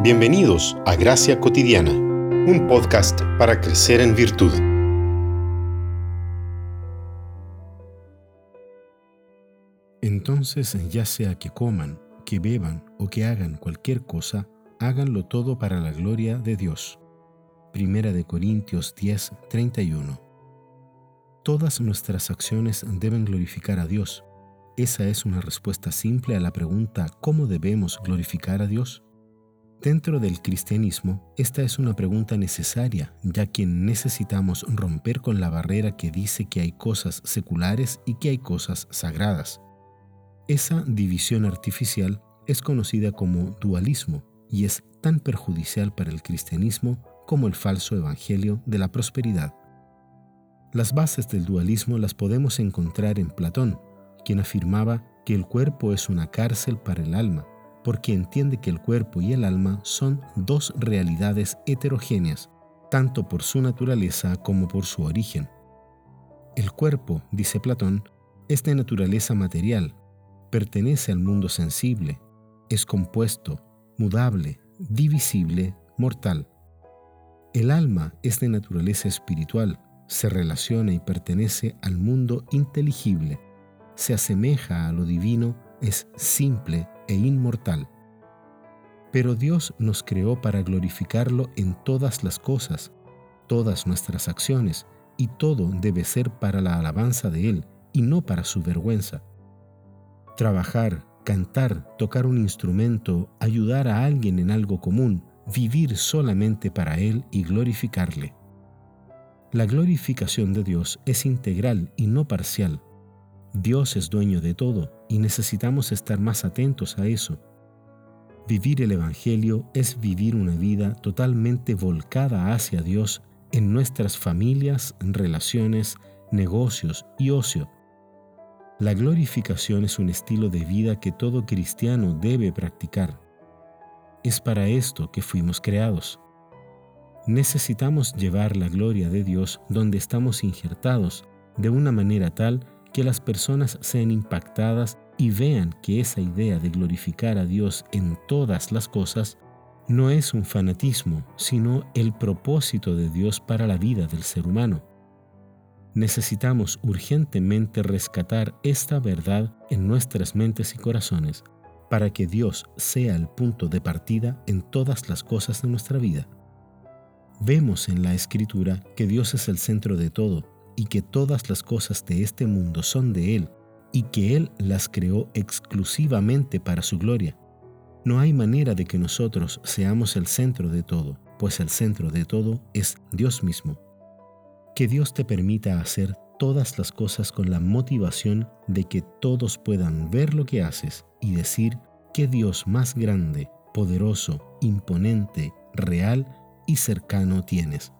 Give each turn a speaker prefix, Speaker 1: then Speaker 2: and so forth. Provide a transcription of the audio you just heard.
Speaker 1: Bienvenidos a Gracia Cotidiana, un podcast para crecer en virtud.
Speaker 2: Entonces, ya sea que coman, que beban o que hagan cualquier cosa, háganlo todo para la gloria de Dios. Primera de Corintios 10, 31. Todas nuestras acciones deben glorificar a Dios. Esa es una respuesta simple a la pregunta ¿cómo debemos glorificar a Dios? Dentro del cristianismo, esta es una pregunta necesaria, ya que necesitamos romper con la barrera que dice que hay cosas seculares y que hay cosas sagradas. Esa división artificial es conocida como dualismo y es tan perjudicial para el cristianismo como el falso evangelio de la prosperidad. Las bases del dualismo las podemos encontrar en Platón, quien afirmaba que el cuerpo es una cárcel para el alma, porque entiende que el cuerpo y el alma son dos realidades heterogéneas, tanto por su naturaleza como por su origen. El cuerpo, dice Platón, es de naturaleza material, pertenece al mundo sensible, es compuesto, mudable, divisible, mortal. El alma es de naturaleza espiritual, se relaciona y pertenece al mundo inteligible, se asemeja a lo divino, es simple e inmortal. Pero Dios nos creó para glorificarlo en todas las cosas, todas nuestras acciones, y todo debe ser para la alabanza de Él y no para su vergüenza. Trabajar, cantar, tocar un instrumento, ayudar a alguien en algo común, vivir solamente para Él y glorificarle. La glorificación de Dios es integral y no parcial. Dios es dueño de todo y necesitamos estar más atentos a eso. Vivir el Evangelio es vivir una vida totalmente volcada hacia Dios en nuestras familias, relaciones, negocios y ocio. La glorificación es un estilo de vida que todo cristiano debe practicar. Es para esto que fuimos creados. Necesitamos llevar la gloria de Dios donde estamos injertados de una manera tal que las personas sean impactadas y vean que esa idea de glorificar a Dios en todas las cosas no es un fanatismo, sino el propósito de Dios para la vida del ser humano. Necesitamos urgentemente rescatar esta verdad en nuestras mentes y corazones para que Dios sea el punto de partida en todas las cosas de nuestra vida. Vemos en la Escritura que Dios es el centro de todo y que todas las cosas de este mundo son de Él y que Él las creó exclusivamente para su gloria. No hay manera de que nosotros seamos el centro de todo, pues el centro de todo es Dios mismo. Que Dios te permita hacer todas las cosas con la motivación de que todos puedan ver lo que haces y decir qué Dios más grande, poderoso, imponente, real y cercano tienes.